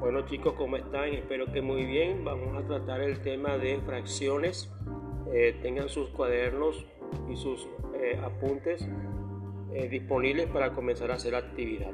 Bueno chicos, ¿cómo están? Espero que muy bien. Vamos a tratar el tema de fracciones. Eh, tengan sus cuadernos y sus eh, apuntes eh, disponibles para comenzar a hacer actividad.